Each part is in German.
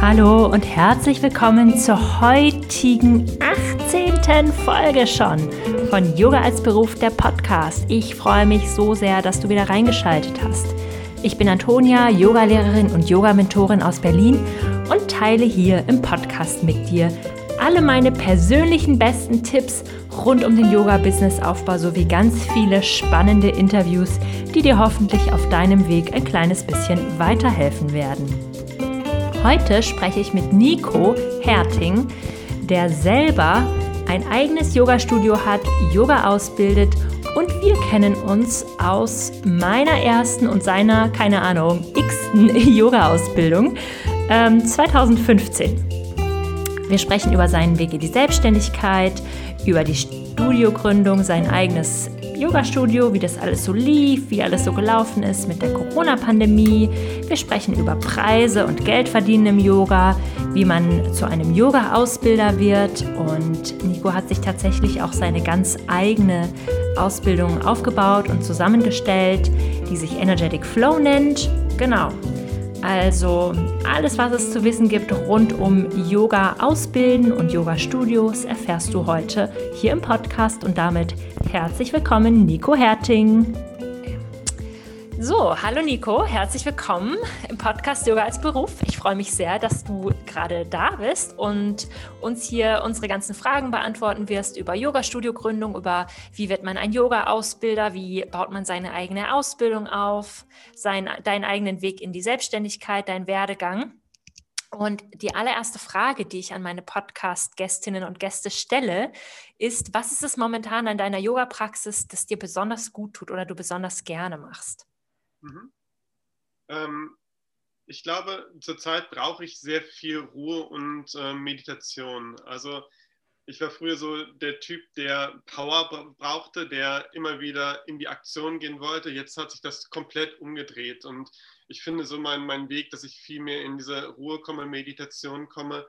Hallo und herzlich willkommen zur heutigen 18. Folge schon von Yoga als Beruf der Podcast. Ich freue mich so sehr, dass du wieder reingeschaltet hast. Ich bin Antonia, Yogalehrerin und Yoga-Mentorin aus Berlin und teile hier im Podcast mit dir alle meine persönlichen besten Tipps rund um den Yoga-Business-Aufbau sowie ganz viele spannende Interviews, die dir hoffentlich auf deinem Weg ein kleines bisschen weiterhelfen werden. Heute spreche ich mit Nico Herting, der selber ein eigenes Yoga-Studio hat, Yoga ausbildet und wir kennen uns aus meiner ersten und seiner, keine Ahnung, x-ten Yoga-Ausbildung ähm, 2015. Wir sprechen über seinen Weg in die Selbstständigkeit, über die Studiogründung, sein eigenes Yoga-Studio, wie das alles so lief, wie alles so gelaufen ist mit der Corona-Pandemie. Wir sprechen über Preise und Geldverdienen im Yoga, wie man zu einem Yoga-Ausbilder wird. Und Nico hat sich tatsächlich auch seine ganz eigene Ausbildung aufgebaut und zusammengestellt, die sich Energetic Flow nennt. Genau. Also alles, was es zu wissen gibt rund um Yoga ausbilden und Yoga Studios, erfährst du heute hier im Podcast und damit herzlich willkommen, Nico Herting. So, hallo Nico, herzlich willkommen im Podcast Yoga als Beruf. Ich freue mich sehr, dass du gerade da bist und uns hier unsere ganzen Fragen beantworten wirst über Yoga-Studio-Gründung, über wie wird man ein Yoga-Ausbilder, wie baut man seine eigene Ausbildung auf, sein, deinen eigenen Weg in die Selbstständigkeit, deinen Werdegang. Und die allererste Frage, die ich an meine Podcast-Gästinnen und Gäste stelle, ist, was ist es momentan an deiner Yoga-Praxis, das dir besonders gut tut oder du besonders gerne machst? Mhm. Ähm, ich glaube, zurzeit brauche ich sehr viel Ruhe und äh, Meditation. Also ich war früher so der Typ, der Power brauchte, der immer wieder in die Aktion gehen wollte. Jetzt hat sich das komplett umgedreht und ich finde so meinen mein Weg, dass ich viel mehr in diese Ruhe komme, Meditation komme.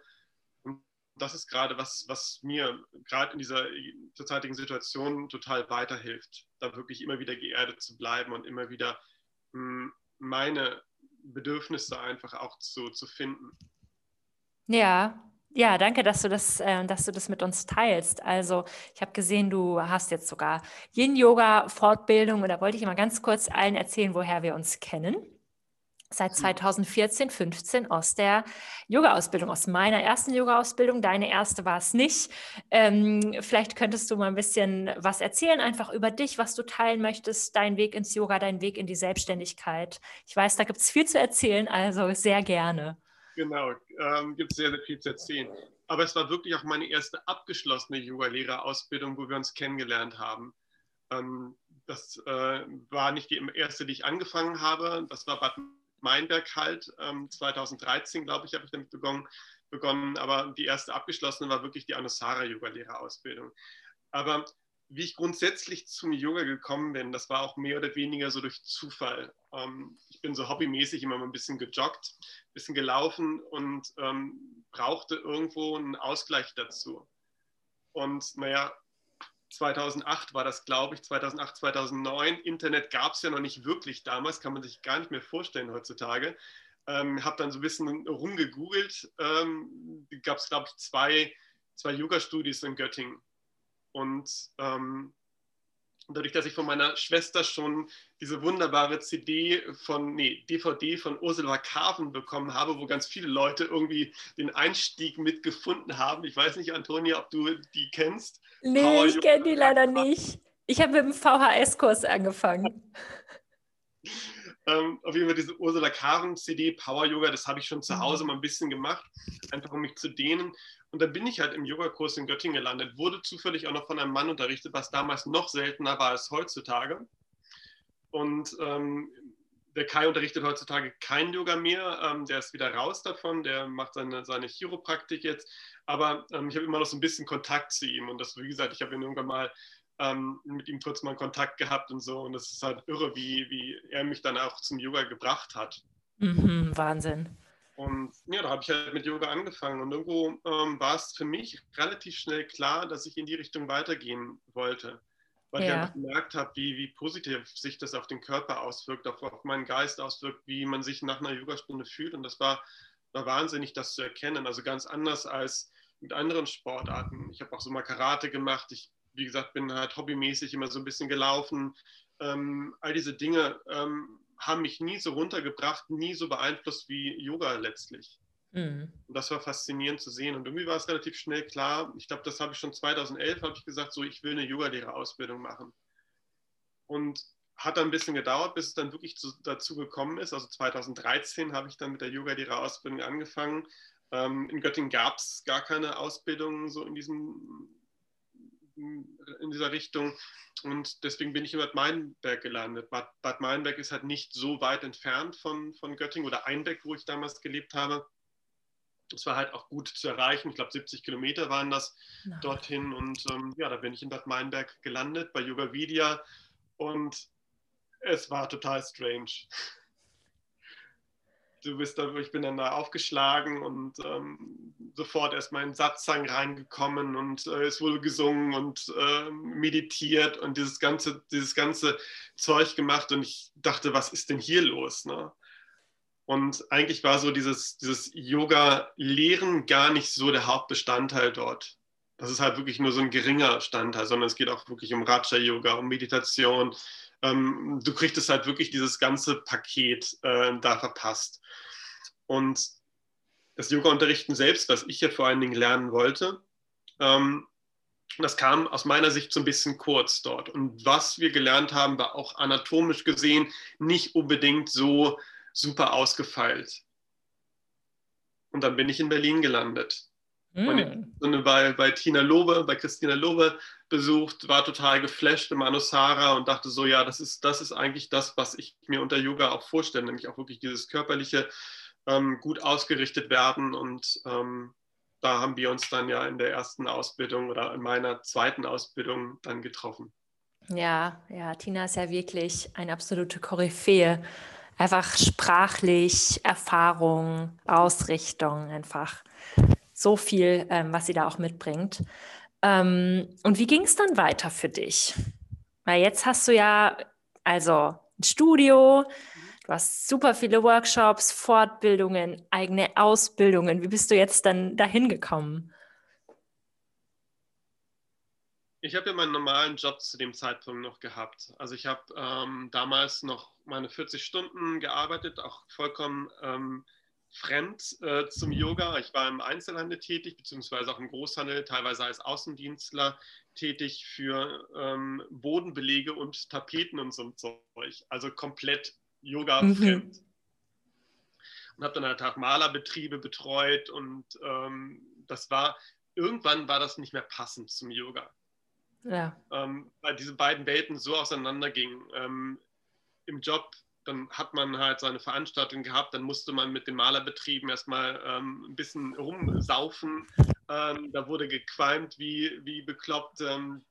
Und das ist gerade was, was mir gerade in dieser zurzeitigen Situation total weiterhilft, da wirklich immer wieder geerdet zu bleiben und immer wieder meine Bedürfnisse einfach auch zu, zu finden. Ja, ja, danke, dass du das, äh, dass du das mit uns teilst. Also ich habe gesehen, du hast jetzt sogar Yin-Yoga-Fortbildung und da wollte ich mal ganz kurz allen erzählen, woher wir uns kennen seit 2014, mhm. 15 aus der Yoga-Ausbildung, aus meiner ersten Yoga-Ausbildung. Deine erste war es nicht. Ähm, vielleicht könntest du mal ein bisschen was erzählen, einfach über dich, was du teilen möchtest, dein Weg ins Yoga, dein Weg in die Selbstständigkeit. Ich weiß, da gibt es viel zu erzählen, also sehr gerne. Genau, ähm, gibt es sehr, sehr viel zu erzählen. Aber es war wirklich auch meine erste abgeschlossene Yoga-Lehrerausbildung, wo wir uns kennengelernt haben. Ähm, das äh, war nicht die erste, die ich angefangen habe. Das war Bad Meinberg halt. Ähm, 2013, glaube ich, habe ich damit begonnen, begonnen. Aber die erste abgeschlossene war wirklich die Anusara-Yoga-Lehrerausbildung. Aber wie ich grundsätzlich zum Yoga gekommen bin, das war auch mehr oder weniger so durch Zufall. Ähm, ich bin so hobbymäßig immer mal ein bisschen gejoggt, ein bisschen gelaufen und ähm, brauchte irgendwo einen Ausgleich dazu. Und naja, 2008 war das, glaube ich, 2008, 2009. Internet gab es ja noch nicht wirklich damals, kann man sich gar nicht mehr vorstellen heutzutage. Ähm, habe dann so ein bisschen rumgegoogelt. Ähm, gab es, glaube ich, zwei, zwei Yoga-Studios in Göttingen. Und ähm, dadurch, dass ich von meiner Schwester schon diese wunderbare CD von, nee, DVD von Ursula Carven bekommen habe, wo ganz viele Leute irgendwie den Einstieg mitgefunden haben. Ich weiß nicht, Antonia, ob du die kennst. Nee, Power ich kenne die leider nicht. Ich habe mit dem VHS-Kurs angefangen. ähm, auf jeden Fall diese Ursula Carven CD Power Yoga, das habe ich schon zu mhm. Hause mal ein bisschen gemacht, einfach um mich zu dehnen. Und dann bin ich halt im Yogakurs in Göttingen gelandet, wurde zufällig auch noch von einem Mann unterrichtet, was damals noch seltener war als heutzutage. Und ähm, der Kai unterrichtet heutzutage kein Yoga mehr, ähm, der ist wieder raus davon, der macht seine, seine Chiropraktik jetzt. Aber ähm, ich habe immer noch so ein bisschen Kontakt zu ihm. Und das, wie gesagt, ich habe ihn irgendwann mal ähm, mit ihm kurz mal Kontakt gehabt und so. Und es ist halt irre, wie, wie er mich dann auch zum Yoga gebracht hat. Mhm, Wahnsinn. Und ja, da habe ich halt mit Yoga angefangen und irgendwo ähm, war es für mich relativ schnell klar, dass ich in die Richtung weitergehen wollte, weil ja. ich einfach gemerkt habe, wie, wie positiv sich das auf den Körper auswirkt, auf, auf meinen Geist auswirkt, wie man sich nach einer Yogastunde fühlt. Und das war war wahnsinnig, das zu erkennen. Also ganz anders als mit anderen Sportarten. Ich habe auch so mal Karate gemacht. Ich, wie gesagt, bin halt hobbymäßig immer so ein bisschen gelaufen. Ähm, all diese Dinge ähm, haben mich nie so runtergebracht, nie so beeinflusst wie Yoga letztlich. Mhm. Und das war faszinierend zu sehen. Und irgendwie war es relativ schnell klar. Ich glaube, das habe ich schon 2011, habe ich gesagt, so, ich will eine Yogalehrerausbildung machen. Und hat dann ein bisschen gedauert, bis es dann wirklich zu, dazu gekommen ist. Also 2013 habe ich dann mit der Yogalehrerausbildung angefangen. Ähm, in Göttingen gab es gar keine Ausbildung so in diesem in dieser Richtung. Und deswegen bin ich in Bad Meinberg gelandet. Bad, Bad Meinberg ist halt nicht so weit entfernt von, von Göttingen oder Einbeck, wo ich damals gelebt habe. Es war halt auch gut zu erreichen. Ich glaube, 70 Kilometer waren das Nein. dorthin. Und ähm, ja, da bin ich in Bad Meinberg gelandet bei Yoga Vidya. Und es war total strange du bist da, ich bin dann da aufgeschlagen und ähm, sofort erstmal in Satzang reingekommen und äh, es wurde gesungen und äh, meditiert und dieses ganze, dieses ganze Zeug gemacht und ich dachte, was ist denn hier los? Ne? Und eigentlich war so dieses, dieses Yoga-Lehren gar nicht so der Hauptbestandteil dort. Das ist halt wirklich nur so ein geringer Standteil, sondern es geht auch wirklich um Raja-Yoga, um Meditation, ähm, du kriegst halt wirklich dieses ganze Paket äh, da verpasst. Und das Yoga-Unterrichten selbst, was ich hier vor allen Dingen lernen wollte, ähm, das kam aus meiner Sicht so ein bisschen kurz dort. Und was wir gelernt haben, war auch anatomisch gesehen nicht unbedingt so super ausgefeilt. Und dann bin ich in Berlin gelandet. Mm. bei, bei Tina Lobe, bei Christina Lobe besucht, war total geflasht im Anusara und dachte so, ja, das ist, das ist eigentlich das, was ich mir unter Yoga auch vorstelle, nämlich auch wirklich dieses körperliche, ähm, gut ausgerichtet werden. Und ähm, da haben wir uns dann ja in der ersten Ausbildung oder in meiner zweiten Ausbildung dann getroffen. Ja, ja, Tina ist ja wirklich eine absolute Koryphäe. Einfach sprachlich, Erfahrung, Ausrichtung, einfach so viel, ähm, was sie da auch mitbringt. Ähm, und wie ging es dann weiter für dich? Weil jetzt hast du ja also ein Studio, du hast super viele Workshops, Fortbildungen, eigene Ausbildungen. Wie bist du jetzt dann dahin gekommen? Ich habe ja meinen normalen Job zu dem Zeitpunkt noch gehabt. Also ich habe ähm, damals noch meine 40 Stunden gearbeitet, auch vollkommen ähm, fremd äh, zum Yoga. Ich war im Einzelhandel tätig, beziehungsweise auch im Großhandel, teilweise als Außendienstler tätig für ähm, Bodenbelege und Tapeten und so Zeug. Also komplett Yoga-fremd. Mhm. Und habe dann halt auch Malerbetriebe betreut und ähm, das war, irgendwann war das nicht mehr passend zum Yoga. Ja. Ähm, weil diese beiden Welten so auseinandergingen. Ähm, Im Job dann hat man halt seine Veranstaltung gehabt, dann musste man mit den Malerbetrieben erstmal ähm, ein bisschen rumsaufen. Ähm, da wurde gequalmt wie, wie bekloppt. Ähm,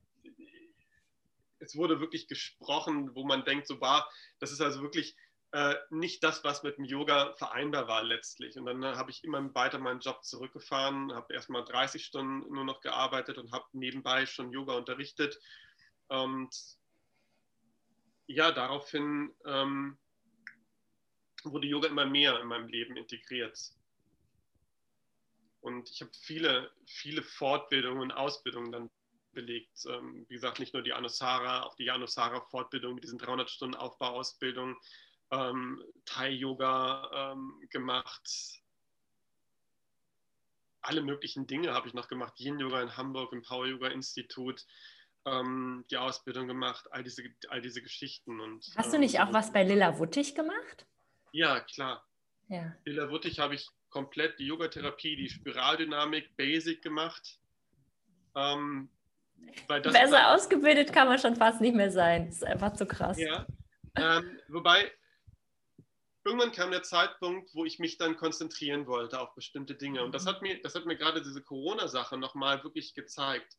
es wurde wirklich gesprochen, wo man denkt, so war, das ist also wirklich äh, nicht das, was mit dem Yoga vereinbar war letztlich. Und dann äh, habe ich immer weiter meinen Job zurückgefahren, habe erstmal 30 Stunden nur noch gearbeitet und habe nebenbei schon Yoga unterrichtet. Und ja, daraufhin ähm, wurde Yoga immer mehr in meinem Leben integriert. Und ich habe viele, viele Fortbildungen und Ausbildungen dann belegt. Ähm, wie gesagt, nicht nur die Anusara, auch die Anusara-Fortbildung mit diesen 300 Stunden Aufbauausbildung, ähm, Thai-Yoga ähm, gemacht. Alle möglichen Dinge habe ich noch gemacht. Yin-Yoga in Hamburg, im Power-Yoga-Institut ähm, die Ausbildung gemacht, all diese, all diese Geschichten. Und, Hast du nicht ähm, auch was bei Lilla Wuttig gemacht? Ja, klar. Ja. Lilla Wuttig habe ich komplett die Yogatherapie, die Spiraldynamik, Basic gemacht. Ähm, Besser ausgebildet kann man schon fast nicht mehr sein. Das ist einfach zu krass. Ja. Ähm, wobei, irgendwann kam der Zeitpunkt, wo ich mich dann konzentrieren wollte auf bestimmte Dinge. Und das mhm. hat mir, das hat mir gerade diese Corona-Sache nochmal wirklich gezeigt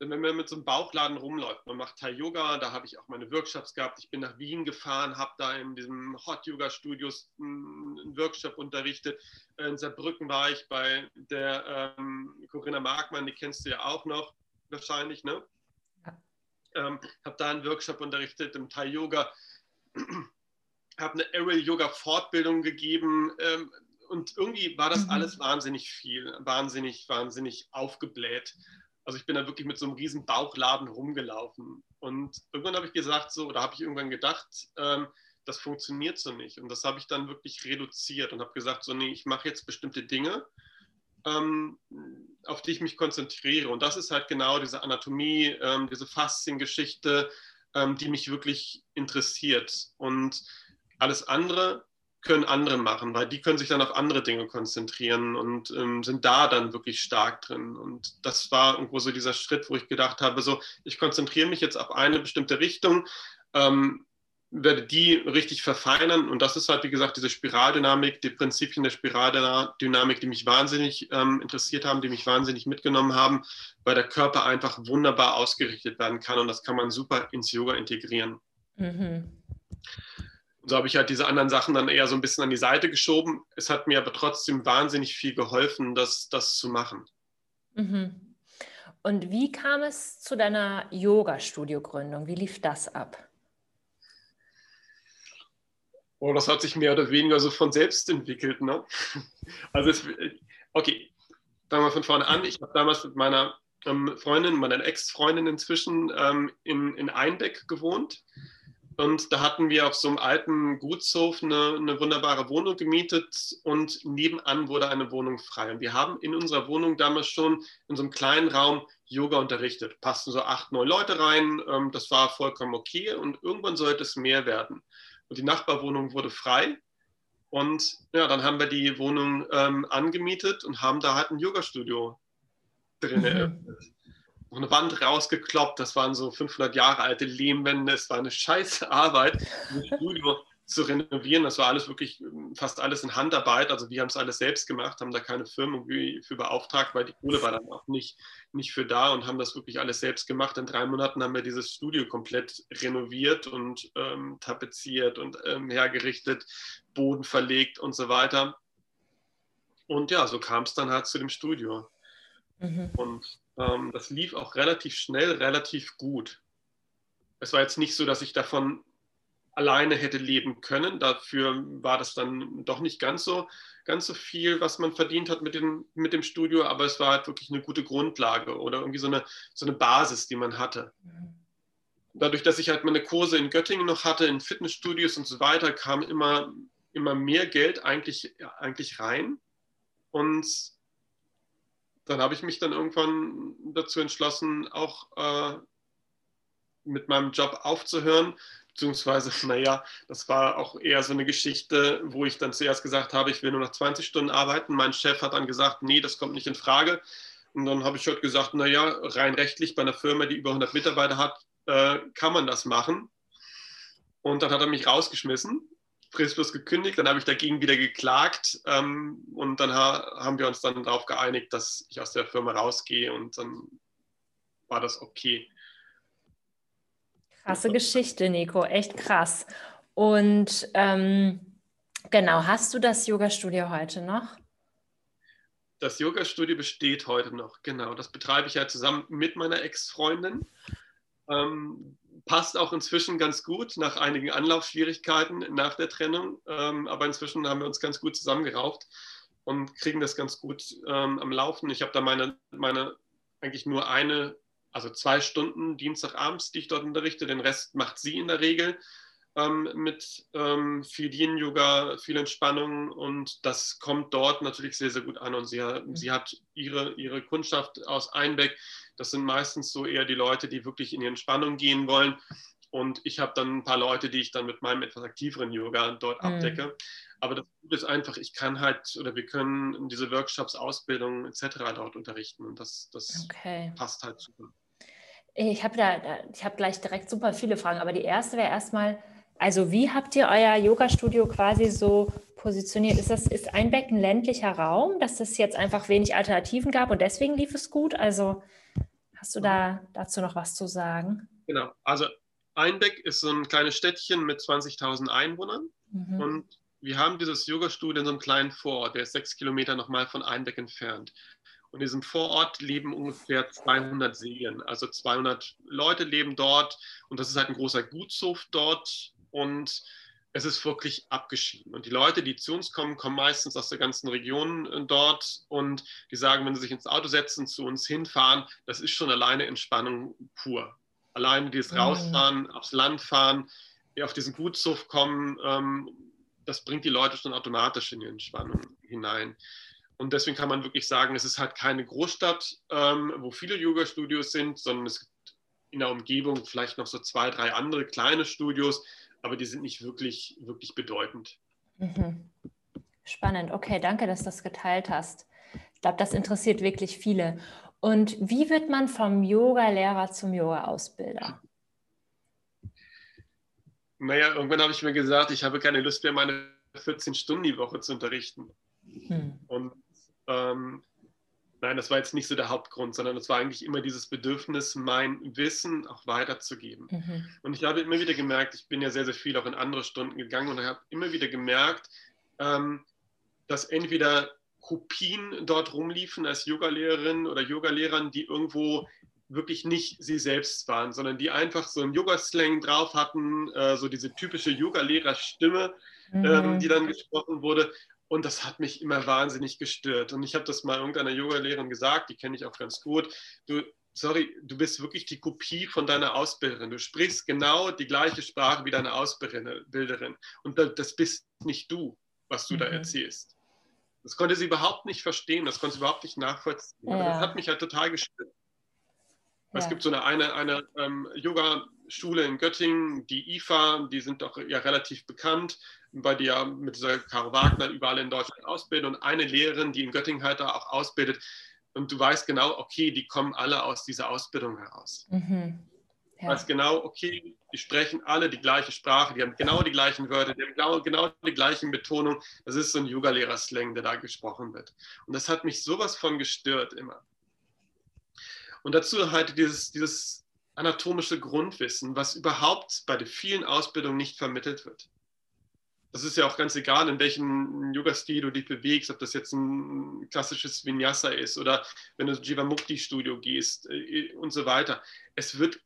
wenn man mit so einem Bauchladen rumläuft, man macht Thai Yoga, da habe ich auch meine Workshops gehabt. Ich bin nach Wien gefahren, habe da in diesem Hot Yoga Studios einen Workshop unterrichtet. In Saarbrücken war ich bei der ähm, Corinna Markmann, die kennst du ja auch noch wahrscheinlich, ne? Ja. Ähm, habe da einen Workshop unterrichtet im Thai Yoga, habe eine Aerial Yoga Fortbildung gegeben. Ähm, und irgendwie war das mhm. alles wahnsinnig viel, wahnsinnig, wahnsinnig aufgebläht. Also ich bin da wirklich mit so einem riesen Bauchladen rumgelaufen. Und irgendwann habe ich gesagt, so, oder habe ich irgendwann gedacht, ähm, das funktioniert so nicht. Und das habe ich dann wirklich reduziert und habe gesagt, so, nee, ich mache jetzt bestimmte Dinge, ähm, auf die ich mich konzentriere. Und das ist halt genau diese Anatomie, ähm, diese Fasziengeschichte, ähm, die mich wirklich interessiert. Und alles andere können andere machen, weil die können sich dann auf andere Dinge konzentrieren und ähm, sind da dann wirklich stark drin. Und das war irgendwo so dieser Schritt, wo ich gedacht habe, so, ich konzentriere mich jetzt auf eine bestimmte Richtung, ähm, werde die richtig verfeinern. Und das ist halt, wie gesagt, diese Spiraldynamik, die Prinzipien der Spiraldynamik, die mich wahnsinnig ähm, interessiert haben, die mich wahnsinnig mitgenommen haben, weil der Körper einfach wunderbar ausgerichtet werden kann und das kann man super ins Yoga integrieren. Mhm. Und so habe ich halt diese anderen Sachen dann eher so ein bisschen an die Seite geschoben. Es hat mir aber trotzdem wahnsinnig viel geholfen, das, das zu machen. Mhm. Und wie kam es zu deiner Yoga-Studio-Gründung? Wie lief das ab? Oh, das hat sich mehr oder weniger so von selbst entwickelt. Ne? Also, es, okay, fangen wir von vorne an. Ich habe damals mit meiner ähm, Freundin, meiner Ex-Freundin inzwischen ähm, in, in Einbeck gewohnt. Und da hatten wir auf so einem alten Gutshof eine, eine, wunderbare Wohnung gemietet und nebenan wurde eine Wohnung frei. Und wir haben in unserer Wohnung damals schon in so einem kleinen Raum Yoga unterrichtet. Passten so acht, neun Leute rein. Ähm, das war vollkommen okay und irgendwann sollte es mehr werden und die Nachbarwohnung wurde frei. Und ja, dann haben wir die Wohnung ähm, angemietet und haben da halt ein Yoga-Studio drin mhm. Noch eine Wand rausgekloppt, das waren so 500 Jahre alte Lehmwände, es war eine scheiße Arbeit, ein Studio zu renovieren. Das war alles wirklich fast alles in Handarbeit. Also wir haben es alles selbst gemacht, haben da keine Firmen für beauftragt, weil die Kohle war dann auch nicht, nicht für da und haben das wirklich alles selbst gemacht. In drei Monaten haben wir dieses Studio komplett renoviert und ähm, tapeziert und ähm, hergerichtet, Boden verlegt und so weiter. Und ja, so kam es dann halt zu dem Studio. Mhm. Und ähm, das lief auch relativ schnell, relativ gut. Es war jetzt nicht so, dass ich davon alleine hätte leben können. Dafür war das dann doch nicht ganz so, ganz so viel, was man verdient hat mit dem, mit dem Studio, aber es war halt wirklich eine gute Grundlage oder irgendwie so eine, so eine Basis, die man hatte. Dadurch, dass ich halt meine Kurse in Göttingen noch hatte, in Fitnessstudios und so weiter, kam immer, immer mehr Geld eigentlich, eigentlich rein. Und dann habe ich mich dann irgendwann dazu entschlossen, auch äh, mit meinem Job aufzuhören, beziehungsweise, naja, das war auch eher so eine Geschichte, wo ich dann zuerst gesagt habe, ich will nur noch 20 Stunden arbeiten. Mein Chef hat dann gesagt, nee, das kommt nicht in Frage. Und dann habe ich halt gesagt, naja, rein rechtlich bei einer Firma, die über 100 Mitarbeiter hat, äh, kann man das machen. Und dann hat er mich rausgeschmissen, fristlos gekündigt. Dann habe ich dagegen wieder geklagt. Ähm, und dann ha haben wir uns dann darauf geeinigt, dass ich aus der Firma rausgehe. Und dann war das okay. Krasse Geschichte, Nico, echt krass. Und ähm, genau, hast du das Yoga-Studio heute noch? Das Yoga-Studio besteht heute noch, genau. Das betreibe ich ja zusammen mit meiner Ex-Freundin. Ähm, passt auch inzwischen ganz gut nach einigen Anlaufschwierigkeiten nach der Trennung. Ähm, aber inzwischen haben wir uns ganz gut zusammengerauft und kriegen das ganz gut ähm, am Laufen. Ich habe da meine, meine eigentlich nur eine also zwei Stunden Dienstagabends, die ich dort unterrichte. Den Rest macht sie in der Regel ähm, mit ähm, viel Yin-Yoga, viel Entspannung und das kommt dort natürlich sehr, sehr gut an. Und sie, sie hat ihre, ihre Kundschaft aus Einbeck. Das sind meistens so eher die Leute, die wirklich in die Entspannung gehen wollen. Und ich habe dann ein paar Leute, die ich dann mit meinem etwas aktiveren Yoga dort mhm. abdecke. Aber das Gute ist einfach, ich kann halt oder wir können diese Workshops, Ausbildungen etc. dort unterrichten und das, das okay. passt halt super. Ich habe da, ich habe gleich direkt super viele Fragen, aber die erste wäre erstmal, also wie habt ihr euer Yoga-Studio quasi so positioniert? Ist das ist Einbeck ein ländlicher Raum, dass es jetzt einfach wenig Alternativen gab und deswegen lief es gut? Also hast du da dazu noch was zu sagen? Genau, also Einbeck ist so ein kleines Städtchen mit 20.000 Einwohnern mhm. und wir haben dieses Yoga-Studio in so einem kleinen Vorort, der ist sechs Kilometer nochmal von Einbeck entfernt. Und in diesem Vorort leben ungefähr 200 Seelen. Also 200 Leute leben dort und das ist halt ein großer Gutshof dort. Und es ist wirklich abgeschieden. Und die Leute, die zu uns kommen, kommen meistens aus der ganzen Region äh, dort und die sagen, wenn sie sich ins Auto setzen, zu uns hinfahren, das ist schon alleine Entspannung pur. Alleine dieses mhm. Rausfahren, aufs Land fahren, auf diesen Gutshof kommen, ähm, das bringt die Leute schon automatisch in die Entspannung hinein. Und deswegen kann man wirklich sagen, es ist halt keine Großstadt, ähm, wo viele Yoga-Studios sind, sondern es gibt in der Umgebung vielleicht noch so zwei, drei andere kleine Studios, aber die sind nicht wirklich, wirklich bedeutend. Mhm. Spannend. Okay, danke, dass du das geteilt hast. Ich glaube, das interessiert wirklich viele. Und wie wird man vom Yoga-Lehrer zum Yoga-Ausbilder? Naja, irgendwann habe ich mir gesagt, ich habe keine Lust mehr, meine 14 Stunden die Woche zu unterrichten. Hm. Und ähm, nein, das war jetzt nicht so der Hauptgrund, sondern es war eigentlich immer dieses Bedürfnis, mein Wissen auch weiterzugeben. Mhm. Und ich habe immer wieder gemerkt, ich bin ja sehr, sehr viel auch in andere Stunden gegangen und habe immer wieder gemerkt, ähm, dass entweder Kopien dort rumliefen als Yogalehrerin oder Yogalehrern, die irgendwo wirklich nicht sie selbst waren, sondern die einfach so einen Yoga-Slang drauf hatten, äh, so diese typische Yoga-Lehrer-Stimme, mhm. ähm, die dann gesprochen wurde. Und das hat mich immer wahnsinnig gestört. Und ich habe das mal irgendeiner Yoga-Lehrerin gesagt, die kenne ich auch ganz gut. Du, sorry, du bist wirklich die Kopie von deiner Ausbilderin. Du sprichst genau die gleiche Sprache wie deine Ausbilderin. Und das bist nicht du, was du mhm. da erzählst. Das konnte sie überhaupt nicht verstehen, das konnte sie überhaupt nicht nachvollziehen. Ja. das hat mich halt total gestört. Ja. Es gibt so eine, eine, eine ähm, Yoga-Schule in Göttingen, die IFA, die sind doch ja relativ bekannt, die ja mit dieser Caro Wagner überall in Deutschland ausbilden und eine Lehrerin, die in Göttingen halt da auch ausbildet. Und du weißt genau, okay, die kommen alle aus dieser Ausbildung heraus. Mhm. Ja. Du weißt genau, okay, die sprechen alle die gleiche Sprache, die haben genau die gleichen Wörter, die haben genau, genau die gleichen Betonungen. Das ist so ein Yoga-Lehrer-Slang, der da gesprochen wird. Und das hat mich sowas von gestört immer. Und dazu halt dieses, dieses anatomische Grundwissen, was überhaupt bei den vielen Ausbildungen nicht vermittelt wird. Das ist ja auch ganz egal, in welchem Yoga-Stil du dich bewegst, ob das jetzt ein klassisches Vinyasa ist oder wenn du ins Jivamukti-Studio gehst äh, und so weiter. Es wird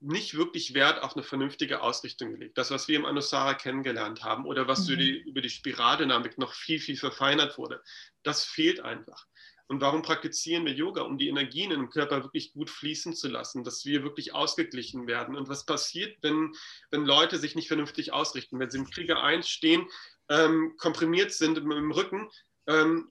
nicht wirklich Wert auf eine vernünftige Ausrichtung gelegt. Das, was wir im Anusara kennengelernt haben oder was mhm. die, über die Spiraldynamik noch viel, viel verfeinert wurde, das fehlt einfach. Und warum praktizieren wir Yoga? Um die Energien im Körper wirklich gut fließen zu lassen, dass wir wirklich ausgeglichen werden. Und was passiert, wenn, wenn Leute sich nicht vernünftig ausrichten? Wenn sie im Krieger 1 stehen, ähm, komprimiert sind im, im Rücken, ähm,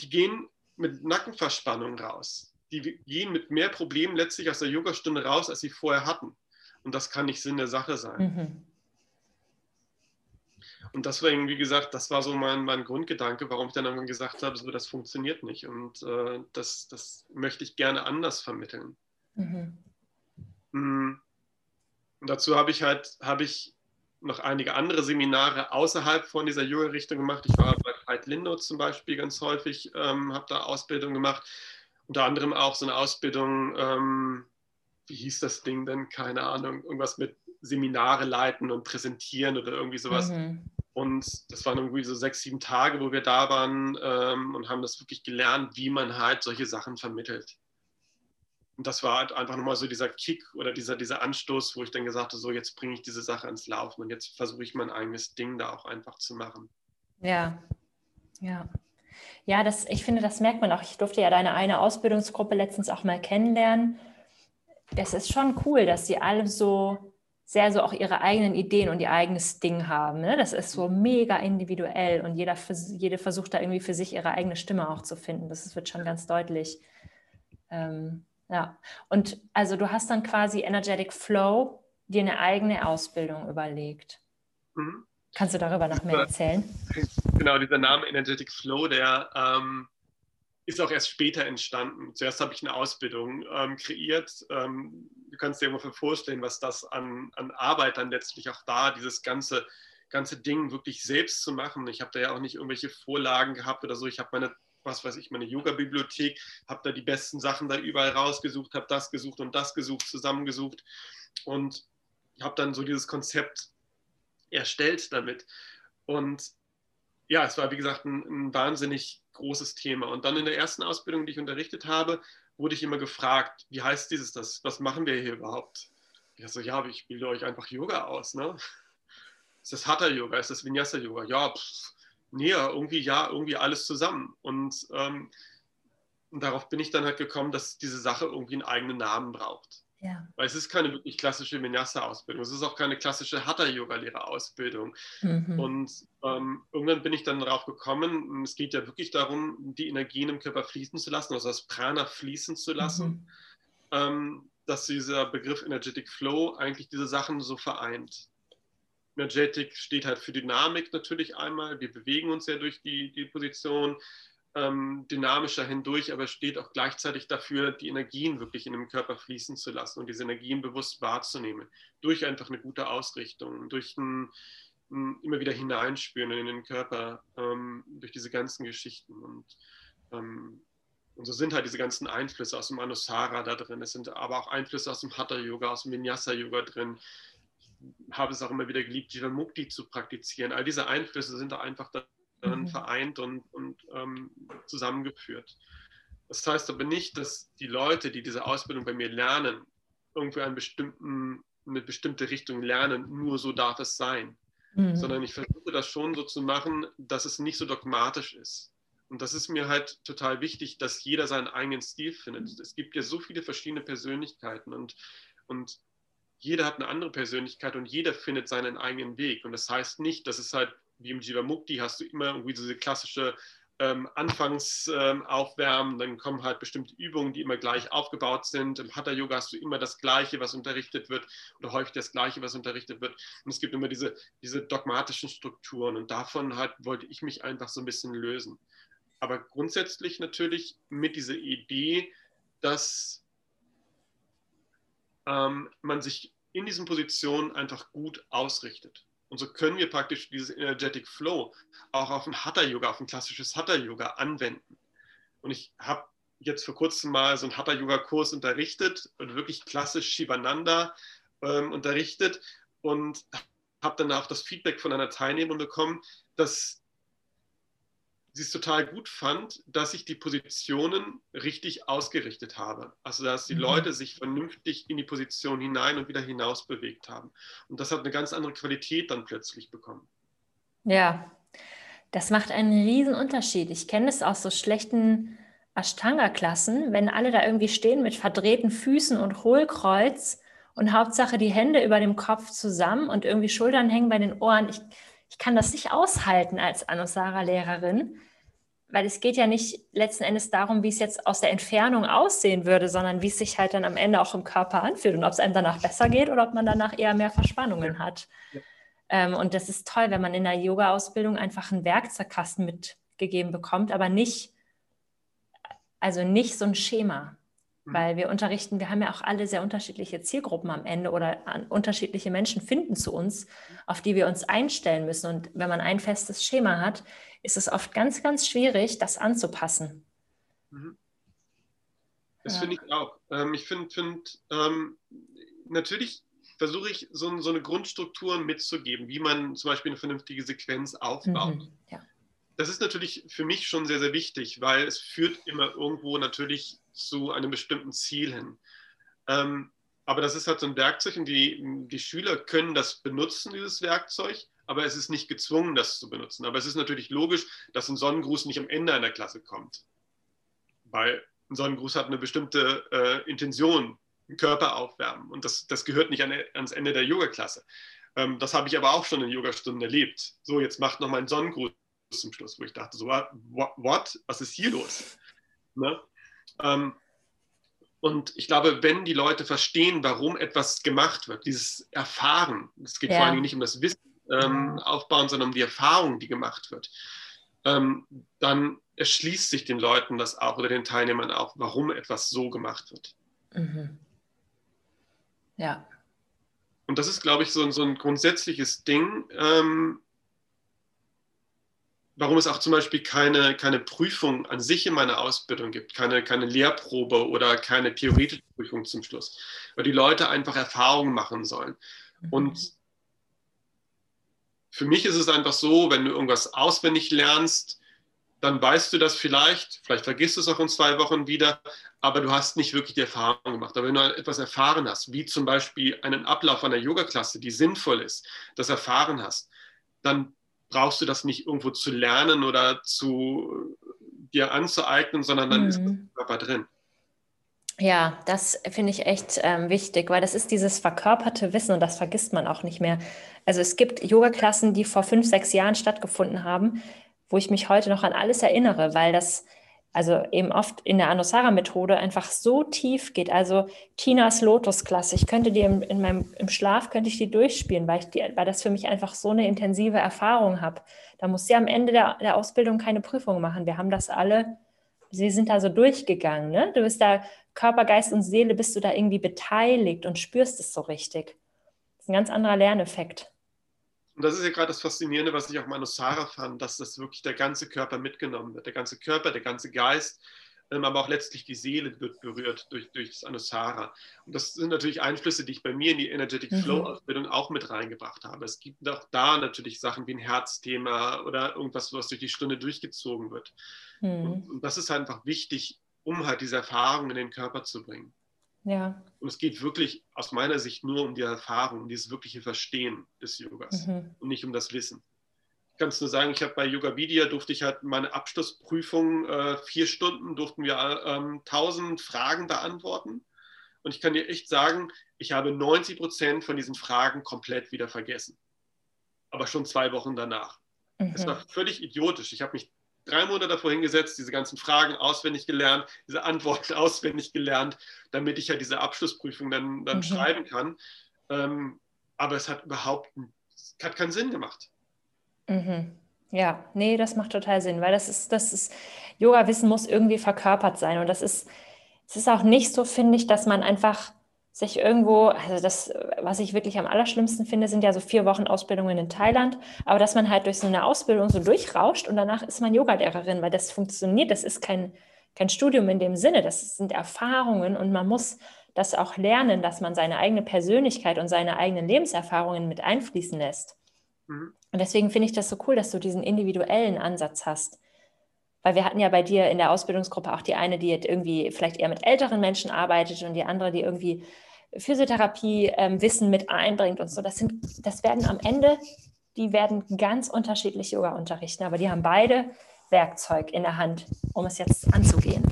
die gehen mit Nackenverspannung raus. Die gehen mit mehr Problemen letztlich aus der Yogastunde raus, als sie vorher hatten. Und das kann nicht Sinn der Sache sein. Mhm. Und deswegen, wie gesagt, das war so mein, mein Grundgedanke, warum ich dann irgendwann gesagt habe, so, das funktioniert nicht. Und äh, das, das möchte ich gerne anders vermitteln. Mhm. Mm. Und dazu habe ich halt, habe ich noch einige andere Seminare außerhalb von dieser Yoga-Richtung gemacht. Ich war bei Veit Lindo zum Beispiel ganz häufig, ähm, habe da Ausbildung gemacht. Unter anderem auch so eine Ausbildung, ähm, wie hieß das Ding denn? Keine Ahnung, irgendwas mit Seminare leiten und präsentieren oder irgendwie sowas. Mhm. Und das waren irgendwie so sechs, sieben Tage, wo wir da waren ähm, und haben das wirklich gelernt, wie man halt solche Sachen vermittelt. Und das war halt einfach nochmal so dieser Kick oder dieser, dieser Anstoß, wo ich dann gesagt habe, so jetzt bringe ich diese Sache ans Laufen und jetzt versuche ich mein eigenes Ding da auch einfach zu machen. Ja, ja. Ja, das, ich finde, das merkt man auch. Ich durfte ja deine eine Ausbildungsgruppe letztens auch mal kennenlernen. Es ist schon cool, dass sie alle so sehr so auch ihre eigenen Ideen und ihr eigenes Ding haben. Ne? Das ist so mega individuell und jeder, jede versucht da irgendwie für sich ihre eigene Stimme auch zu finden. Das wird schon ganz deutlich. Ähm, ja, und also du hast dann quasi Energetic Flow dir eine eigene Ausbildung überlegt. Mhm. Kannst du darüber noch mehr erzählen? Genau, dieser Name Energetic Flow, der ähm, ist auch erst später entstanden. Zuerst habe ich eine Ausbildung ähm, kreiert. Du kannst dir ungefähr vorstellen, was das an, an Arbeit dann letztlich auch da, dieses ganze, ganze Ding wirklich selbst zu machen. Ich habe da ja auch nicht irgendwelche Vorlagen gehabt oder so. Ich habe meine, was weiß ich, meine Yoga-Bibliothek, habe da die besten Sachen da überall rausgesucht, habe das gesucht und das gesucht, zusammengesucht und habe dann so dieses Konzept erstellt damit. Und ja, es war wie gesagt ein, ein wahnsinnig großes Thema. Und dann in der ersten Ausbildung, die ich unterrichtet habe, wurde ich immer gefragt, wie heißt dieses das? Was machen wir hier überhaupt? Ich so, ja, ich bilde euch einfach Yoga aus. Ne? ist das Hatha-Yoga, ist das Vinyasa-Yoga? Ja, pff, nee, irgendwie ja, irgendwie alles zusammen. Und, ähm, und darauf bin ich dann halt gekommen, dass diese Sache irgendwie einen eigenen Namen braucht. Ja. Weil es ist keine wirklich klassische Vinyasa-Ausbildung, es ist auch keine klassische Hatha-Yoga-Lehrerausbildung. Mhm. Und ähm, irgendwann bin ich dann darauf gekommen, es geht ja wirklich darum, die Energien im Körper fließen zu lassen, also das Prana fließen zu lassen, mhm. ähm, dass dieser Begriff Energetic Flow eigentlich diese Sachen so vereint. Energetic steht halt für Dynamik natürlich einmal, wir bewegen uns ja durch die, die Position, ähm, dynamischer hindurch, aber steht auch gleichzeitig dafür, die Energien wirklich in dem Körper fließen zu lassen und diese Energien bewusst wahrzunehmen. Durch einfach eine gute Ausrichtung, durch ein, ein immer wieder hineinspüren in den Körper, ähm, durch diese ganzen Geschichten. Und, ähm, und so sind halt diese ganzen Einflüsse aus dem Anusara da drin. Es sind aber auch Einflüsse aus dem Hatha-Yoga, aus dem Vinyasa-Yoga drin. Ich habe es auch immer wieder geliebt, Jivamukti zu praktizieren. All diese Einflüsse sind da einfach da mhm. vereint und, und ähm, zusammengeführt. Das heißt aber nicht, dass die Leute, die diese Ausbildung bei mir lernen, irgendwie einen bestimmten, eine bestimmte Richtung lernen, nur so darf es sein. Mhm. Sondern ich versuche das schon so zu machen, dass es nicht so dogmatisch ist. Und das ist mir halt total wichtig, dass jeder seinen eigenen Stil findet. Mhm. Es gibt ja so viele verschiedene Persönlichkeiten und, und jeder hat eine andere Persönlichkeit und jeder findet seinen eigenen Weg. Und das heißt nicht, dass es halt wie im Jivamukti hast du immer irgendwie diese klassische ähm, Anfangsaufwärmen, ähm, dann kommen halt bestimmte Übungen, die immer gleich aufgebaut sind. Im Hatha Yoga hast du immer das Gleiche, was unterrichtet wird, oder häufig das Gleiche, was unterrichtet wird. Und es gibt immer diese, diese dogmatischen Strukturen und davon halt wollte ich mich einfach so ein bisschen lösen. Aber grundsätzlich natürlich mit dieser Idee, dass ähm, man sich in diesen Positionen einfach gut ausrichtet. Und so können wir praktisch dieses Energetic Flow auch auf ein Hatha-Yoga, auf ein klassisches Hatha-Yoga anwenden. Und ich habe jetzt vor kurzem mal so einen Hatha-Yoga-Kurs unterrichtet und wirklich klassisch Shivananda ähm, unterrichtet und habe dann auch das Feedback von einer Teilnehmerin bekommen, dass sie es total gut fand, dass ich die Positionen richtig ausgerichtet habe. Also dass die mhm. Leute sich vernünftig in die Position hinein und wieder hinaus bewegt haben. Und das hat eine ganz andere Qualität dann plötzlich bekommen. Ja, das macht einen riesen Unterschied. Ich kenne es aus so schlechten Ashtanga-Klassen, wenn alle da irgendwie stehen mit verdrehten Füßen und Hohlkreuz und Hauptsache die Hände über dem Kopf zusammen und irgendwie Schultern hängen bei den Ohren. Ich, ich kann das nicht aushalten als Anusara-Lehrerin, weil es geht ja nicht letzten Endes darum, wie es jetzt aus der Entfernung aussehen würde, sondern wie es sich halt dann am Ende auch im Körper anfühlt und ob es einem danach besser geht oder ob man danach eher mehr Verspannungen hat. Ja. Ähm, und das ist toll, wenn man in der Yoga-Ausbildung einfach einen Werkzeugkasten mitgegeben bekommt, aber nicht, also nicht so ein Schema. Mhm. Weil wir unterrichten, wir haben ja auch alle sehr unterschiedliche Zielgruppen am Ende oder unterschiedliche Menschen finden zu uns, auf die wir uns einstellen müssen. Und wenn man ein festes Schema hat, ist es oft ganz, ganz schwierig, das anzupassen. Mhm. Das ja. finde ich auch. Ähm, ich finde, find, ähm, natürlich versuche ich so, so, eine Grundstruktur mitzugeben, wie man zum Beispiel eine vernünftige Sequenz aufbaut. Mhm. Ja. Das ist natürlich für mich schon sehr, sehr wichtig, weil es führt immer irgendwo natürlich zu einem bestimmten Ziel hin. Ähm, aber das ist halt so ein Werkzeug und die, die Schüler können das benutzen, dieses Werkzeug, aber es ist nicht gezwungen, das zu benutzen. Aber es ist natürlich logisch, dass ein Sonnengruß nicht am Ende einer Klasse kommt, weil ein Sonnengruß hat eine bestimmte äh, Intention, den Körper aufwärmen und das, das gehört nicht an, ans Ende der Yoga-Klasse. Ähm, das habe ich aber auch schon in Yogastunden erlebt. So, jetzt macht noch mal einen Sonnengruß zum Schluss, wo ich dachte, so, what? what? Was ist hier los? Ne? Ähm, und ich glaube, wenn die Leute verstehen, warum etwas gemacht wird, dieses Erfahren, es geht ja. vor allem nicht um das Wissen ähm, aufbauen, sondern um die Erfahrung, die gemacht wird, ähm, dann erschließt sich den Leuten das auch oder den Teilnehmern auch, warum etwas so gemacht wird. Mhm. Ja. Und das ist, glaube ich, so, so ein grundsätzliches Ding, ähm, warum es auch zum Beispiel keine, keine Prüfung an sich in meiner Ausbildung gibt, keine, keine Lehrprobe oder keine theoretische Prüfung zum Schluss, weil die Leute einfach Erfahrungen machen sollen. Mhm. Und für mich ist es einfach so, wenn du irgendwas auswendig lernst, dann weißt du das vielleicht, vielleicht vergisst du es auch in zwei Wochen wieder, aber du hast nicht wirklich die Erfahrung gemacht. Aber wenn du etwas erfahren hast, wie zum Beispiel einen Ablauf einer Yoga-Klasse, die sinnvoll ist, das erfahren hast, dann brauchst du das nicht irgendwo zu lernen oder zu dir anzueignen, sondern dann mhm. ist es im Körper drin. Ja, das finde ich echt ähm, wichtig, weil das ist dieses verkörperte Wissen und das vergisst man auch nicht mehr. Also es gibt Yoga-Klassen, die vor fünf, sechs Jahren stattgefunden haben, wo ich mich heute noch an alles erinnere, weil das also eben oft in der Anusara-Methode einfach so tief geht. Also Tinas Lotus-Klasse, ich könnte die im, in meinem, im Schlaf, könnte ich die durchspielen, weil, ich die, weil das für mich einfach so eine intensive Erfahrung habe. Da muss sie am Ende der, der Ausbildung keine Prüfung machen. Wir haben das alle, sie sind da so durchgegangen. Ne? Du bist da, Körper, Geist und Seele, bist du da irgendwie beteiligt und spürst es so richtig. Das ist ein ganz anderer Lerneffekt. Und das ist ja gerade das Faszinierende, was ich auch mal Sarah fand, dass das wirklich der ganze Körper mitgenommen wird. Der ganze Körper, der ganze Geist, ähm, aber auch letztlich die Seele wird berührt durch, durch das Anusara. Und das sind natürlich Einflüsse, die ich bei mir in die Energetic mhm. Flow Ausbildung auch mit reingebracht habe. Es gibt auch da natürlich Sachen wie ein Herzthema oder irgendwas, was durch die Stunde durchgezogen wird. Mhm. Und, und das ist einfach wichtig, um halt diese Erfahrung in den Körper zu bringen. Ja. Und es geht wirklich aus meiner Sicht nur um die Erfahrung, um dieses wirkliche Verstehen des Yogas mhm. und nicht um das Wissen. Ich kann es nur sagen, ich habe bei Yoga Vidya durfte ich halt meine Abschlussprüfung, äh, vier Stunden durften wir ähm, 1000 Fragen beantworten. Und ich kann dir echt sagen, ich habe 90 Prozent von diesen Fragen komplett wieder vergessen. Aber schon zwei Wochen danach. Mhm. Es war völlig idiotisch. Ich habe mich drei Monate davor hingesetzt, diese ganzen Fragen auswendig gelernt, diese Antworten auswendig gelernt, damit ich ja diese Abschlussprüfung dann, dann mhm. schreiben kann. Ähm, aber es hat überhaupt hat keinen Sinn gemacht. Mhm. Ja, nee, das macht total Sinn, weil das ist, das ist, Yoga-Wissen muss irgendwie verkörpert sein. Und das ist, es ist auch nicht so, finde ich, dass man einfach sich irgendwo, also das, was ich wirklich am allerschlimmsten finde, sind ja so vier Wochen Ausbildungen in Thailand, aber dass man halt durch so eine Ausbildung so durchrauscht und danach ist man Yogalehrerin, weil das funktioniert, das ist kein, kein Studium in dem Sinne, das sind Erfahrungen und man muss das auch lernen, dass man seine eigene Persönlichkeit und seine eigenen Lebenserfahrungen mit einfließen lässt. Mhm. Und deswegen finde ich das so cool, dass du diesen individuellen Ansatz hast. Weil wir hatten ja bei dir in der Ausbildungsgruppe auch die eine, die irgendwie vielleicht eher mit älteren Menschen arbeitet und die andere, die irgendwie Physiotherapie-Wissen ähm, mit einbringt und so. Das, sind, das werden am Ende, die werden ganz unterschiedlich Yoga unterrichten, aber die haben beide Werkzeug in der Hand, um es jetzt anzugehen.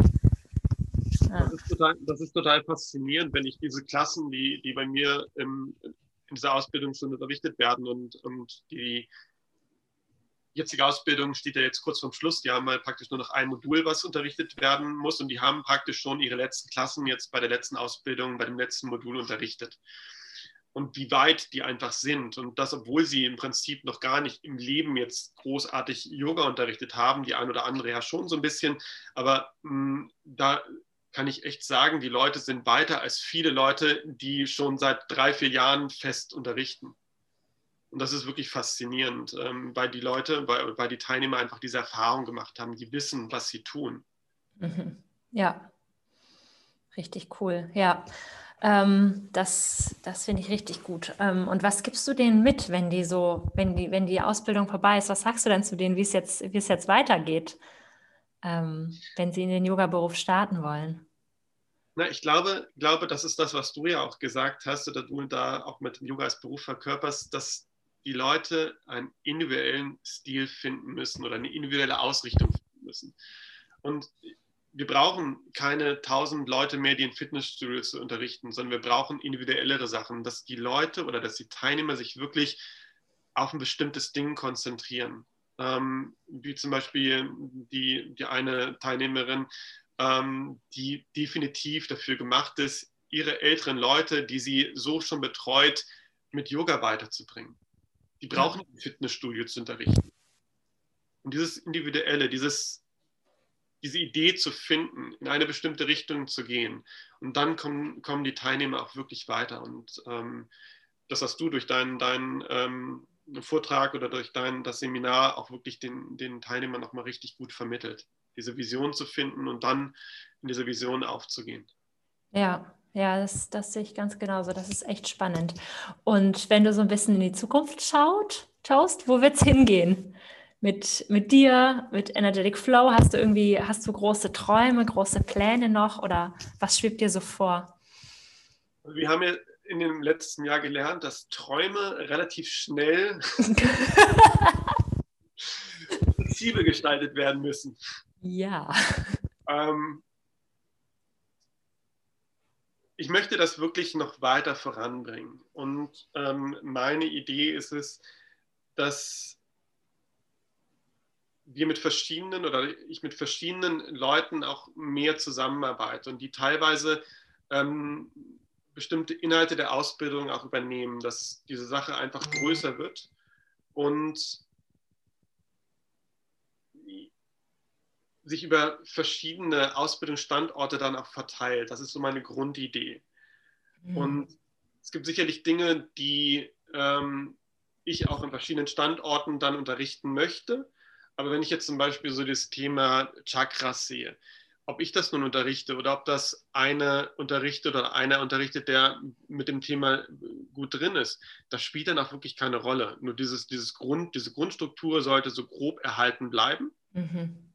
Ja. Das, ist total, das, ist total, faszinierend, wenn ich diese Klassen, die, die bei mir im, in dieser Ausbildung schon unterrichtet werden und, und die jetzige Ausbildung steht ja jetzt kurz vorm Schluss. Die haben halt praktisch nur noch ein Modul, was unterrichtet werden muss. Und die haben praktisch schon ihre letzten Klassen jetzt bei der letzten Ausbildung, bei dem letzten Modul unterrichtet. Und wie weit die einfach sind. Und das, obwohl sie im Prinzip noch gar nicht im Leben jetzt großartig Yoga unterrichtet haben. Die ein oder andere ja schon so ein bisschen. Aber mh, hm, da kann ich echt sagen, die Leute sind weiter als viele Leute, die schon seit drei, vier Jahren fest unterrichten. Und das ist wirklich faszinierend, ähm, weil die Leute, weil, weil die Teilnehmer einfach diese Erfahrung gemacht haben, die wissen, was sie tun. Mhm. Ja, richtig cool. Ja, ähm, das, das finde ich richtig gut. Ähm, und was gibst du denen mit, wenn die so, wenn die, wenn die Ausbildung vorbei ist? Was sagst du denn zu denen, wie es jetzt, wie es jetzt weitergeht, ähm, wenn sie in den Yoga-Beruf starten wollen? Na, ich glaube, glaube, das ist das, was du ja auch gesagt hast, oder du da auch mit dem Yoga als Beruf verkörperst, dass die Leute einen individuellen Stil finden müssen oder eine individuelle Ausrichtung finden müssen. Und wir brauchen keine tausend Leute mehr, die in Fitnessstudios unterrichten, sondern wir brauchen individuellere Sachen, dass die Leute oder dass die Teilnehmer sich wirklich auf ein bestimmtes Ding konzentrieren. Ähm, wie zum Beispiel die, die eine Teilnehmerin, ähm, die definitiv dafür gemacht ist, ihre älteren Leute, die sie so schon betreut, mit Yoga weiterzubringen. Die brauchen ein Fitnessstudio zu unterrichten. Und dieses Individuelle, dieses, diese Idee zu finden, in eine bestimmte Richtung zu gehen. Und dann kommen, kommen die Teilnehmer auch wirklich weiter. Und ähm, das hast du durch deinen, deinen ähm, Vortrag oder durch dein, das Seminar auch wirklich den, den Teilnehmern nochmal richtig gut vermittelt. Diese Vision zu finden und dann in diese Vision aufzugehen. Ja, ja, das, das sehe ich ganz genauso. Das ist echt spannend. Und wenn du so ein bisschen in die Zukunft schaut, schaust, wo wird es hingehen? mit, mit dir, mit Energetic Flow? Hast du irgendwie, hast du große Träume, große Pläne noch oder was schwebt dir so vor? Wir haben ja in dem letzten Jahr gelernt, dass Träume relativ schnell flexibel gestaltet werden müssen. Ja. Ähm, ich möchte das wirklich noch weiter voranbringen. Und ähm, meine Idee ist es, dass wir mit verschiedenen oder ich mit verschiedenen Leuten auch mehr zusammenarbeite und die teilweise ähm, bestimmte Inhalte der Ausbildung auch übernehmen, dass diese Sache einfach größer wird und sich über verschiedene Ausbildungsstandorte dann auch verteilt. Das ist so meine Grundidee. Mhm. Und es gibt sicherlich Dinge, die ähm, ich auch an verschiedenen Standorten dann unterrichten möchte. Aber wenn ich jetzt zum Beispiel so das Thema Chakras sehe, ob ich das nun unterrichte oder ob das eine unterrichtet oder einer unterrichtet, der mit dem Thema gut drin ist, das spielt dann auch wirklich keine Rolle. Nur dieses, dieses Grund, diese Grundstruktur sollte so grob erhalten bleiben. Mhm.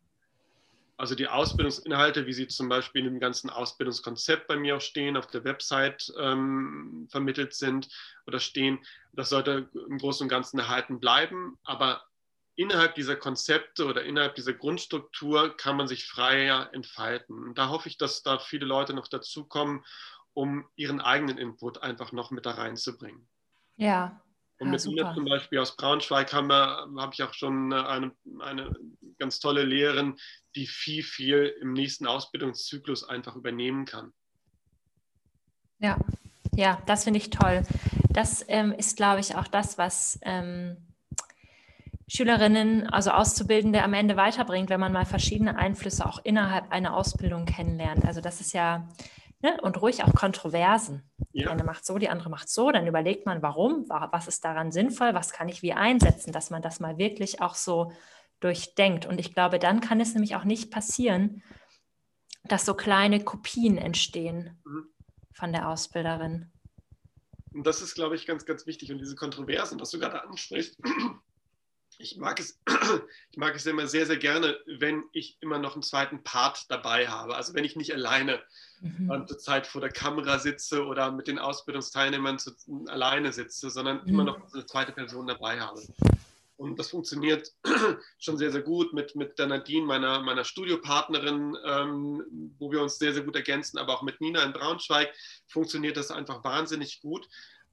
Also die Ausbildungsinhalte, wie sie zum Beispiel in dem ganzen Ausbildungskonzept bei mir auch stehen, auf der Website ähm, vermittelt sind oder stehen, das sollte im Großen und Ganzen erhalten bleiben. Aber innerhalb dieser Konzepte oder innerhalb dieser Grundstruktur kann man sich freier entfalten. Und da hoffe ich, dass da viele Leute noch dazukommen, um ihren eigenen Input einfach noch mit da reinzubringen. Ja, und mit Ina zum Beispiel aus Braunschweig habe hab ich auch schon eine, eine ganz tolle Lehrerin, die viel, viel im nächsten Ausbildungszyklus einfach übernehmen kann. Ja, ja, das finde ich toll. Das ähm, ist, glaube ich, auch das, was ähm, Schülerinnen, also Auszubildende am Ende weiterbringt, wenn man mal verschiedene Einflüsse auch innerhalb einer Ausbildung kennenlernt. Also das ist ja Ne? Und ruhig auch Kontroversen. Ja. Die eine macht so, die andere macht so. Dann überlegt man, warum, was ist daran sinnvoll, was kann ich wie einsetzen, dass man das mal wirklich auch so durchdenkt. Und ich glaube, dann kann es nämlich auch nicht passieren, dass so kleine Kopien entstehen mhm. von der Ausbilderin. Und das ist, glaube ich, ganz, ganz wichtig. Und diese Kontroversen, was du gerade ansprichst, ich mag es, ich mag es immer sehr, sehr gerne, wenn ich immer noch einen zweiten Part dabei habe. Also wenn ich nicht alleine mhm. Zur Zeit vor der Kamera sitze oder mit den Ausbildungsteilnehmern zu, alleine sitze, sondern mhm. immer noch eine zweite Person dabei habe. Und das funktioniert schon sehr, sehr gut mit, mit der Nadine, meiner, meiner Studiopartnerin, ähm, wo wir uns sehr, sehr gut ergänzen, aber auch mit Nina in Braunschweig funktioniert das einfach wahnsinnig gut.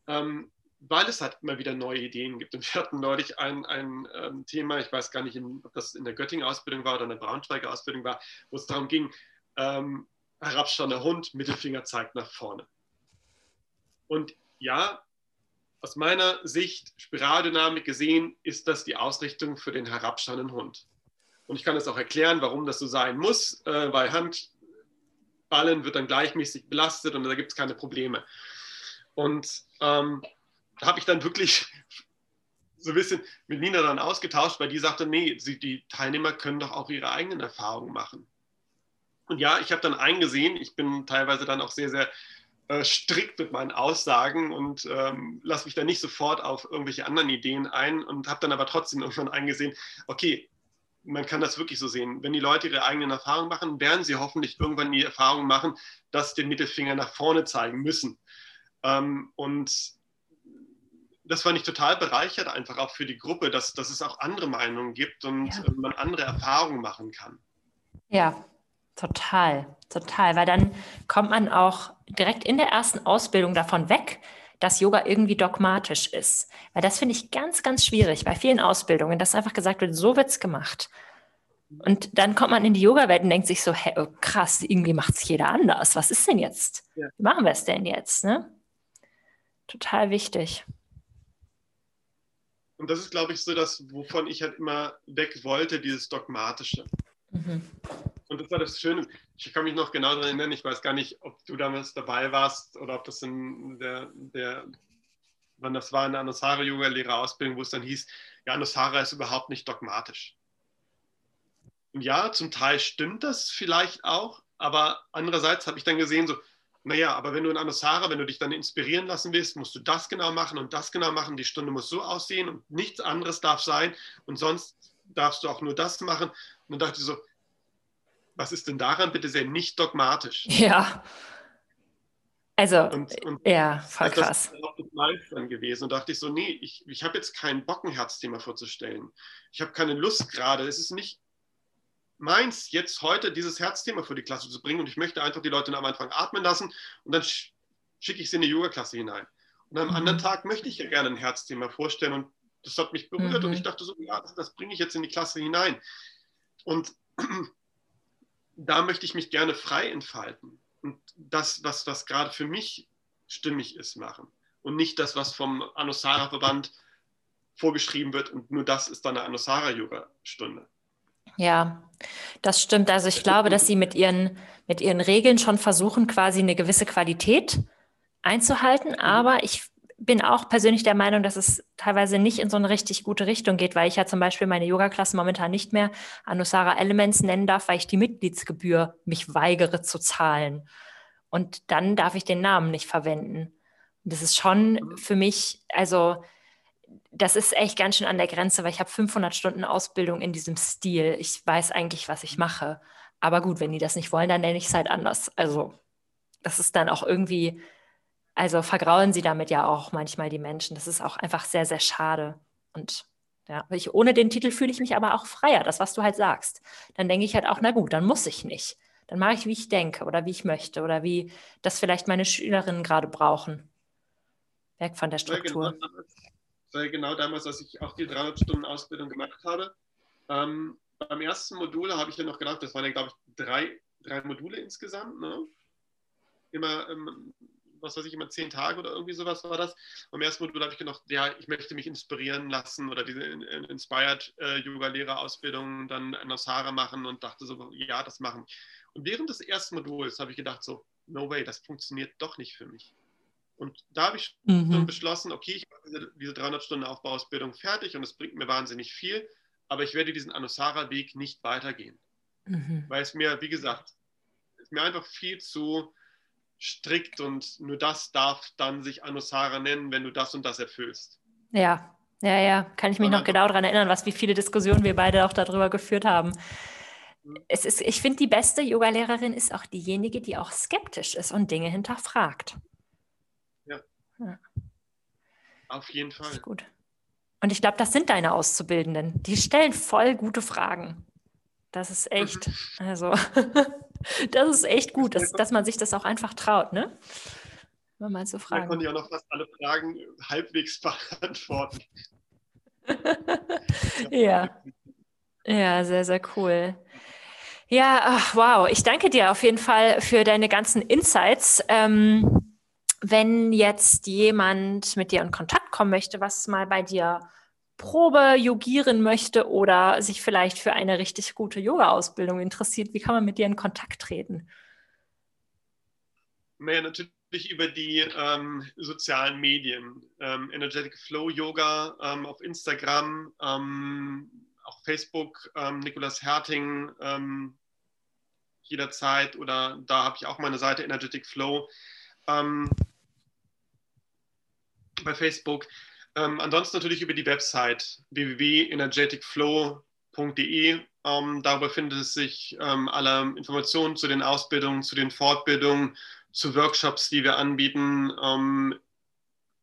Ähm, weil es halt immer wieder neue Ideen gibt. Und wir hatten neulich ein, ein ähm, Thema, ich weiß gar nicht, ob das in der Göttingen-Ausbildung war oder in der Braunschweiger Ausbildung war, wo es darum ging, ähm, herabstehender Hund, Mittelfinger zeigt nach vorne. Und ja, aus meiner Sicht, Spiraldynamik gesehen, ist das die Ausrichtung für den herabstehenden Hund. Und ich kann das auch erklären, warum das so sein muss, äh, weil Handballen wird dann gleichmäßig belastet und da gibt es keine Probleme. Und ähm, habe ich dann wirklich so ein bisschen mit Nina dann ausgetauscht, weil die sagte, nee, sie, die Teilnehmer können doch auch ihre eigenen Erfahrungen machen. Und ja, ich habe dann eingesehen, ich bin teilweise dann auch sehr, sehr äh, strikt mit meinen Aussagen und ähm, lasse mich dann nicht sofort auf irgendwelche anderen Ideen ein und habe dann aber trotzdem irgendwann eingesehen, okay, man kann das wirklich so sehen. Wenn die Leute ihre eigenen Erfahrungen machen, werden sie hoffentlich irgendwann die Erfahrung machen, dass sie den Mittelfinger nach vorne zeigen müssen. Ähm, und das fand ich total bereichert, einfach auch für die Gruppe, dass, dass es auch andere Meinungen gibt und ja. man andere Erfahrungen machen kann. Ja, total, total. Weil dann kommt man auch direkt in der ersten Ausbildung davon weg, dass Yoga irgendwie dogmatisch ist. Weil das finde ich ganz, ganz schwierig bei vielen Ausbildungen, dass einfach gesagt wird, so wird es gemacht. Und dann kommt man in die Yoga-Welt und denkt sich so, hey, oh, krass, irgendwie macht es jeder anders. Was ist denn jetzt? Ja. Wie machen wir es denn jetzt? Ne? Total wichtig. Und das ist, glaube ich, so das, wovon ich halt immer weg wollte, dieses Dogmatische. Mhm. Und das war das Schöne. Ich kann mich noch genau daran erinnern, ich weiß gar nicht, ob du damals dabei warst oder ob das in der, der wann das war in der Anusara-Yoga-Lehrerausbildung, wo es dann hieß, ja, Anusara ist überhaupt nicht dogmatisch. Und ja, zum Teil stimmt das vielleicht auch, aber andererseits habe ich dann gesehen, so, naja, aber wenn du in Anusara, wenn du dich dann inspirieren lassen willst, musst du das genau machen und das genau machen. Die Stunde muss so aussehen und nichts anderes darf sein. Und sonst darfst du auch nur das machen. Und dann dachte ich so, was ist denn daran bitte sehr nicht dogmatisch? Ja. Also, und, und ja, voll krass. Das ist auch dann gewesen und dachte ich so, nee, ich, ich habe jetzt keinen Bock, ein Herzthema vorzustellen. Ich habe keine Lust gerade. Es ist nicht meins, jetzt heute dieses Herzthema für die Klasse zu bringen und ich möchte einfach die Leute am Anfang atmen lassen und dann schicke ich sie in die Yoga-Klasse hinein. Und am mhm. anderen Tag möchte ich ja gerne ein Herzthema vorstellen und das hat mich berührt mhm. und ich dachte so, ja, das, das bringe ich jetzt in die Klasse hinein. Und da möchte ich mich gerne frei entfalten und das, was, was gerade für mich stimmig ist, machen. Und nicht das, was vom Anusara-Verband vorgeschrieben wird und nur das ist dann eine Anusara-Yoga-Stunde. Ja, das stimmt. Also ich glaube, dass Sie mit Ihren, mit Ihren Regeln schon versuchen, quasi eine gewisse Qualität einzuhalten. Mhm. Aber ich bin auch persönlich der Meinung, dass es teilweise nicht in so eine richtig gute Richtung geht, weil ich ja zum Beispiel meine Yoga-Klasse momentan nicht mehr Anusara Elements nennen darf, weil ich die Mitgliedsgebühr mich weigere zu zahlen. Und dann darf ich den Namen nicht verwenden. Und das ist schon mhm. für mich, also das ist echt ganz schön an der Grenze, weil ich habe 500 Stunden Ausbildung in diesem Stil. Ich weiß eigentlich, was ich mache. Aber gut, wenn die das nicht wollen, dann nenne ich es halt anders. Also das ist dann auch irgendwie also vergrauen sie damit ja auch manchmal die Menschen. Das ist auch einfach sehr, sehr schade. Und ja, ich, ohne den Titel fühle ich mich aber auch freier, das, was du halt sagst. Dann denke ich halt auch, na gut, dann muss ich nicht. Dann mache ich, wie ich denke oder wie ich möchte oder wie das vielleicht meine Schülerinnen gerade brauchen. Weg von der Struktur. Sei genau, genau damals, als ich auch die 300 Stunden Ausbildung gemacht habe. Ähm, beim ersten Modul habe ich dann noch gedacht, das waren ja, glaube ich, drei, drei Module insgesamt. Ne? Immer ähm, was weiß ich, immer zehn Tage oder irgendwie sowas war das. Am ersten Modul habe ich gedacht, ja, ich möchte mich inspirieren lassen oder diese Inspired äh, Yoga-Lehrerausbildung dann an Osara machen und dachte so, ja, das machen. Und während des ersten Moduls habe ich gedacht so, no way, das funktioniert doch nicht für mich. Und da habe ich mhm. schon beschlossen, okay, ich mache diese, diese 300 Stunden Aufbauausbildung fertig und es bringt mir wahnsinnig viel, aber ich werde diesen Anusara-Weg nicht weitergehen. Mhm. Weil es mir, wie gesagt, ist mir einfach viel zu strikt und nur das darf dann sich Anusara nennen, wenn du das und das erfüllst. Ja, ja, ja, kann ich mich noch genau daran erinnern, was wie viele Diskussionen wir beide auch darüber geführt haben. Mhm. Es ist, ich finde, die beste Yogalehrerin ist auch diejenige, die auch skeptisch ist und Dinge hinterfragt. Ja. Auf jeden Fall. gut. Und ich glaube, das sind deine Auszubildenden. Die stellen voll gute Fragen. Das ist echt, mhm. also das ist echt gut, dass, dass man sich das auch einfach traut, ne? Wenn man so fragen. Man konnte ja noch fast alle Fragen halbwegs beantworten. ja. Ja, sehr, sehr cool. Ja, ach, wow. Ich danke dir auf jeden Fall für deine ganzen Insights. Ähm, wenn jetzt jemand mit dir in Kontakt kommen möchte, was mal bei dir Probe yogieren möchte oder sich vielleicht für eine richtig gute Yoga-Ausbildung interessiert, wie kann man mit dir in Kontakt treten? Naja, natürlich über die ähm, sozialen Medien. Ähm, Energetic Flow Yoga ähm, auf Instagram, ähm, auch Facebook, ähm, Nikolas Herting ähm, jederzeit oder da habe ich auch meine Seite Energetic Flow bei Facebook. Ähm, ansonsten natürlich über die Website www.energeticflow.de. Ähm, darüber findet es sich ähm, alle Informationen zu den Ausbildungen, zu den Fortbildungen, zu Workshops, die wir anbieten. Ähm,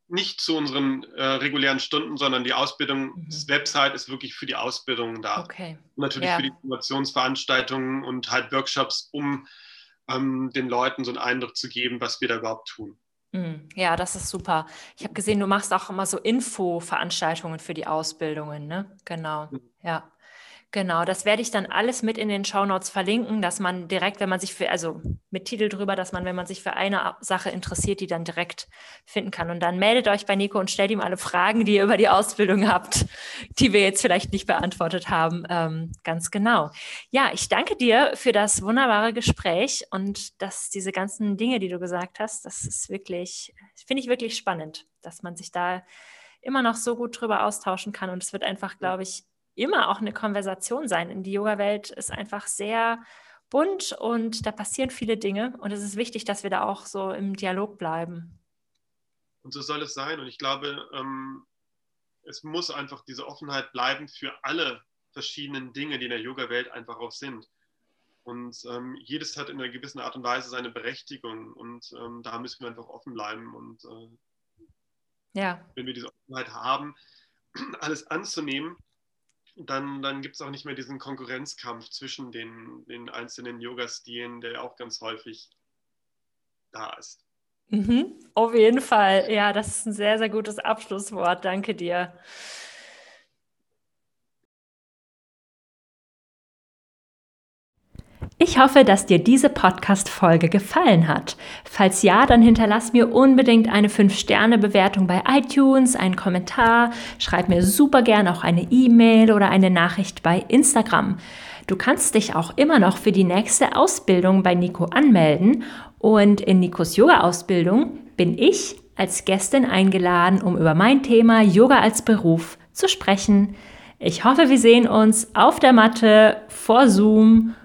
nicht zu unseren äh, regulären Stunden, sondern die Ausbildungswebsite mhm. ist wirklich für die Ausbildung da. Okay. Und natürlich ja. für die Informationsveranstaltungen und halt Workshops, um ähm, den Leuten so einen Eindruck zu geben, was wir da überhaupt tun. Mhm. Ja, das ist super. Ich habe gesehen, du machst auch immer so Info-Veranstaltungen für die Ausbildungen, ne? Genau. Mhm. Ja. Genau, das werde ich dann alles mit in den Shownotes verlinken, dass man direkt, wenn man sich für, also mit Titel drüber, dass man, wenn man sich für eine Sache interessiert, die dann direkt finden kann. Und dann meldet euch bei Nico und stellt ihm alle Fragen, die ihr über die Ausbildung habt, die wir jetzt vielleicht nicht beantwortet haben. Ähm, ganz genau. Ja, ich danke dir für das wunderbare Gespräch und dass diese ganzen Dinge, die du gesagt hast, das ist wirklich, finde ich wirklich spannend, dass man sich da immer noch so gut drüber austauschen kann. Und es wird einfach, glaube ich, immer auch eine Konversation sein. In die Yoga-Welt ist einfach sehr bunt und da passieren viele Dinge und es ist wichtig, dass wir da auch so im Dialog bleiben. Und so soll es sein und ich glaube, ähm, es muss einfach diese Offenheit bleiben für alle verschiedenen Dinge, die in der Yoga-Welt einfach auch sind. Und ähm, jedes hat in einer gewissen Art und Weise seine Berechtigung und ähm, da müssen wir einfach offen bleiben. Und äh, ja. wenn wir diese Offenheit haben, alles anzunehmen, dann, dann gibt es auch nicht mehr diesen Konkurrenzkampf zwischen den, den einzelnen Yoga-Stilen, der auch ganz häufig da ist. Mhm, auf jeden Fall. Ja, das ist ein sehr, sehr gutes Abschlusswort. Danke dir. Ich hoffe, dass dir diese Podcast-Folge gefallen hat. Falls ja, dann hinterlass mir unbedingt eine 5-Sterne-Bewertung bei iTunes, einen Kommentar, schreib mir super gern auch eine E-Mail oder eine Nachricht bei Instagram. Du kannst dich auch immer noch für die nächste Ausbildung bei Nico anmelden und in Nikos Yoga-Ausbildung bin ich als Gästin eingeladen, um über mein Thema Yoga als Beruf zu sprechen. Ich hoffe, wir sehen uns auf der Matte, vor Zoom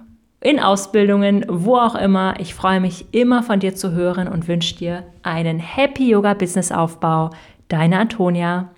in Ausbildungen, wo auch immer. Ich freue mich immer von dir zu hören und wünsche dir einen Happy Yoga Business Aufbau. Deine Antonia.